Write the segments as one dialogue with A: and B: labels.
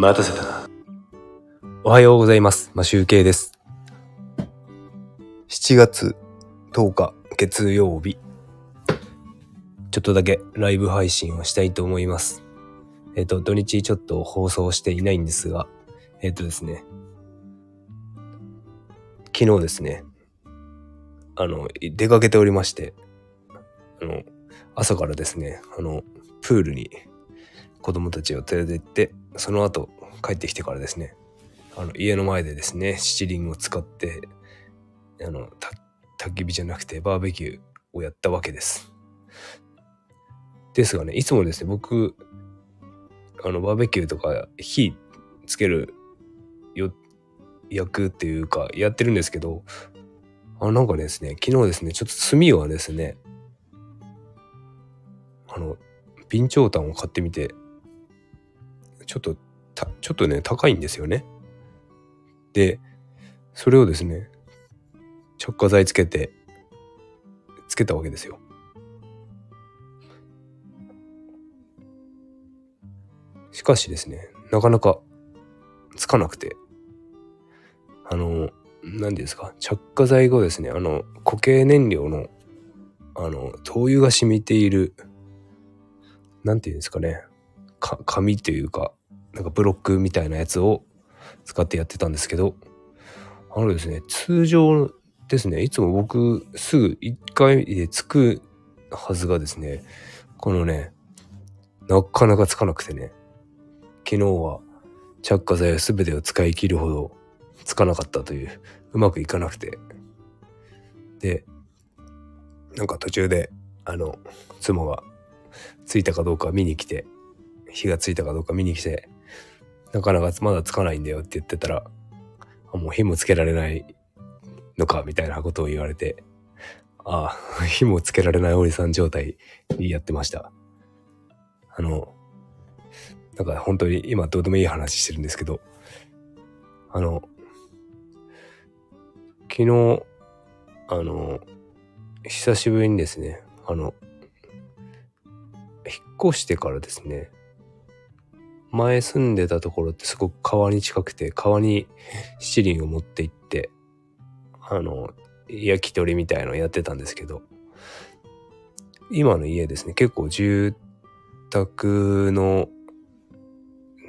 A: 待たせたな。おはようございます。マシュウケイです。7月10日月曜日。ちょっとだけライブ配信をしたいと思います。えっ、と、土日ちょっと放送していないんですが、えっ、とですね、昨日ですね、あの、出かけておりまして、あの、朝からですね、あの、プールに子供たちを連れて行って、その後帰ってきてからですね、あの、家の前でですね、七輪を使って、あの、焚き火じゃなくてバーベキューをやったわけです。ですがね、いつもですね、僕、あの、バーベキューとか火つけるよ、焼くっていうか、やってるんですけど、あ、なんかですね、昨日ですね、ちょっと炭はですね、あの、備長炭を買ってみて、ちょっと、ちょっとね、高いんですよね。で、それをですね、着火剤つけて、つけたわけですよ。しかしですね、なかなかつかなくて、あの、何ですか、着火剤後ですね、あの、固形燃料の、あの、灯油が染みている、なんていうんですかね、か、紙というか、なんかブロックみたいなやつを使ってやってたんですけど、あのですね、通常ですね、いつも僕すぐ1回でつくはずがですね、このね、なかなかつかなくてね、昨日は着火剤を全てを使い切るほどつかなかったという、うまくいかなくて。で、なんか途中で、あの、妻がついたかどうか見に来て、火がついたかどうか見に来て、なかなかまだつかないんだよって言ってたら、もう火もつけられないのかみたいなことを言われて、ああ、火もつけられないおじさん状態にやってました。あの、なんか本当に今どうでもいい話してるんですけど、あの、昨日、あの、久しぶりにですね、あの、引っ越してからですね、前住んでたところってすごく川に近くて、川に七輪を持って行って、あの、焼き鳥みたいのをやってたんですけど、今の家ですね、結構住宅の、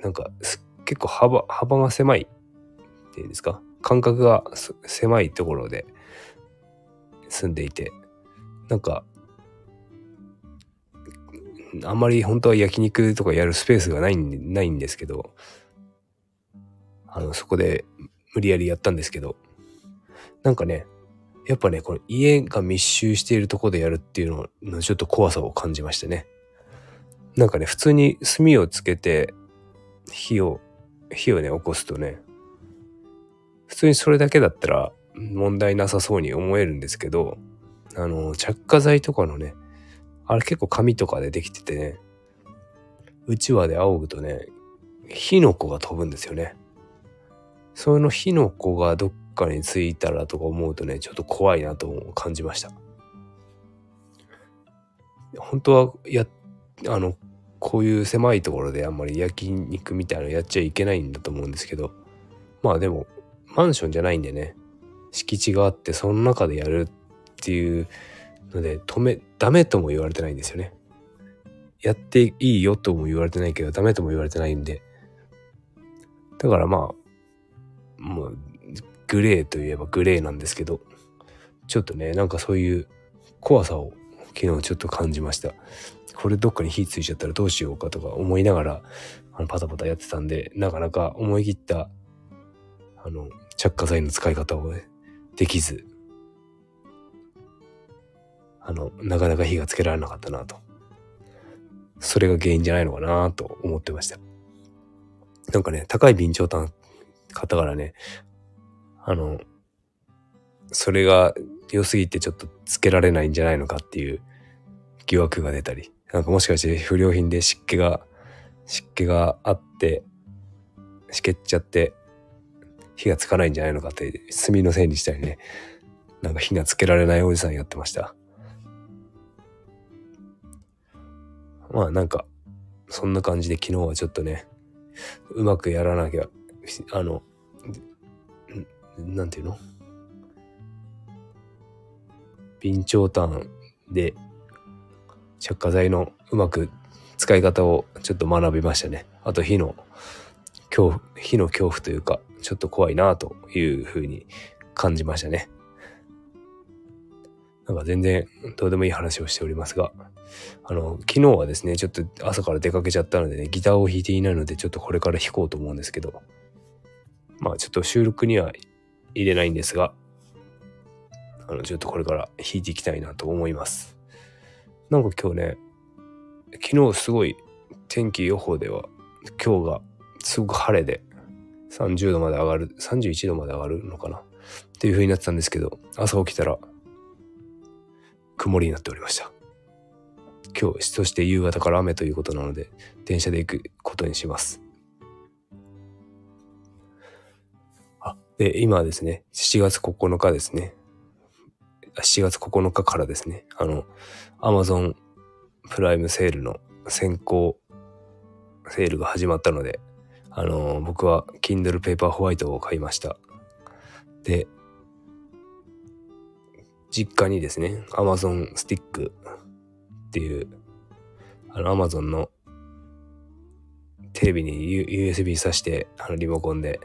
A: なんか、結構幅、幅が狭いっていうんですか、間隔が狭いところで住んでいて、なんか、あんまり本当は焼肉とかやるスペースがないんないんですけど、あの、そこで無理やりやったんですけど、なんかね、やっぱね、この家が密集しているところでやるっていうののちょっと怖さを感じましたね。なんかね、普通に炭をつけて火を、火をね、起こすとね、普通にそれだけだったら問題なさそうに思えるんですけど、あの、着火剤とかのね、あれ結構紙とかでできててね、うちわで仰ぐとね、火の粉が飛ぶんですよね。その火の粉がどっかについたらとか思うとね、ちょっと怖いなと感じました。本当はや、あの、こういう狭いところであんまり焼肉みたいなのやっちゃいけないんだと思うんですけど、まあでも、マンションじゃないんでね、敷地があってその中でやるっていうので、止め、ダメとも言われてないんですよね。やっていいよとも言われてないけど、ダメとも言われてないんで。だからまあ、もう、グレーといえばグレーなんですけど、ちょっとね、なんかそういう怖さを昨日ちょっと感じました。これどっかに火ついちゃったらどうしようかとか思いながら、あの、パタパタやってたんで、なかなか思い切った、あの、着火剤の使い方をね、できず、あの、なかなか火がつけられなかったなと。それが原因じゃないのかなと思ってました。なんかね、高い備長炭買ったからね、あの、それが良すぎてちょっとつけられないんじゃないのかっていう疑惑が出たり、なんかもしかして不良品で湿気が、湿気があって、しけっちゃって、火がつかないんじゃないのかって、炭のせいにしたりね、なんか火がつけられないおじさんやってました。まあなんか、そんな感じで昨日はちょっとね、うまくやらなきゃ、あの、なんていうの？備長炭で着火剤のうまく使い方をちょっと学びましたね。あと火の恐怖、火の恐怖というか、ちょっと怖いなというふうに感じましたね。なんか全然どうでもいい話をしておりますが、あの、昨日はですね、ちょっと朝から出かけちゃったのでね、ギターを弾いていないので、ちょっとこれから弾こうと思うんですけど、まあちょっと収録には入れないんですが、あの、ちょっとこれから弾いていきたいなと思います。なんか今日ね、昨日すごい天気予報では、今日がすごく晴れで、30度まで上がる、31度まで上がるのかなっていう風になってたんですけど、朝起きたら、曇りになっておりました。今日、そして夕方から雨ということなので、電車で行くことにします。あ、で、今ですね、7月9日ですね。7月9日からですね、あの、Amazon プライムセールの先行セールが始まったので、あの、僕は Kindle Paperwhite を買いました。で、実家にですね、Amazon スティックっていう、あの Amazon のテレビに USB 挿して、あのリモコンで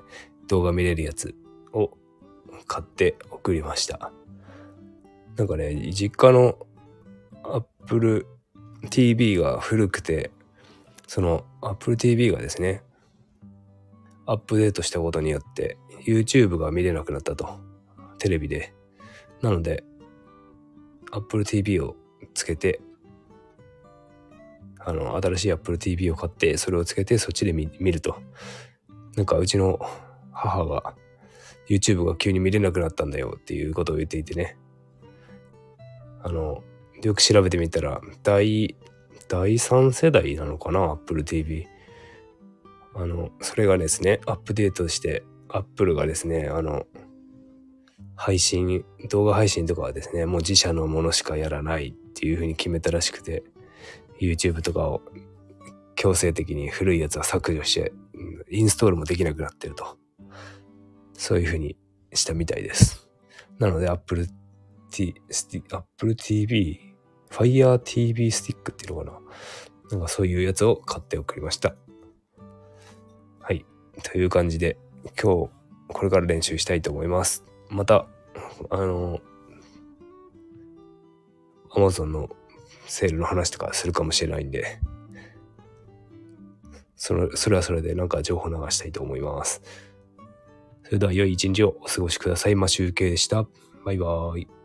A: 動画見れるやつを買って送りました。なんかね、実家の Apple TV が古くて、その Apple TV がですね、アップデートしたことによって YouTube が見れなくなったと。テレビで。なので、Apple TV をつけて、あの、新しい Apple TV を買って、それをつけてそっちで見ると。なんかうちの母が YouTube が急に見れなくなったんだよっていうことを言っていてね。あの、よく調べてみたら、第、第3世代なのかな ?Apple TV。あの、それがですね、アップデートして、Apple がですね、あの、配信、動画配信とかはですね、もう自社のものしかやらないっていう風に決めたらしくて、YouTube とかを強制的に古いやつは削除して、インストールもできなくなってると。そういう風にしたみたいです。なので Apple T、Apple TV、Fire TV スティックっていうのかな。なんかそういうやつを買って送りました。はい。という感じで、今日、これから練習したいと思います。また、あの、アマゾンのセールの話とかするかもしれないんで、その、それはそれでなんか情報流したいと思います。それでは良い一日をお過ごしください。マシュウケでした。バイバーイ。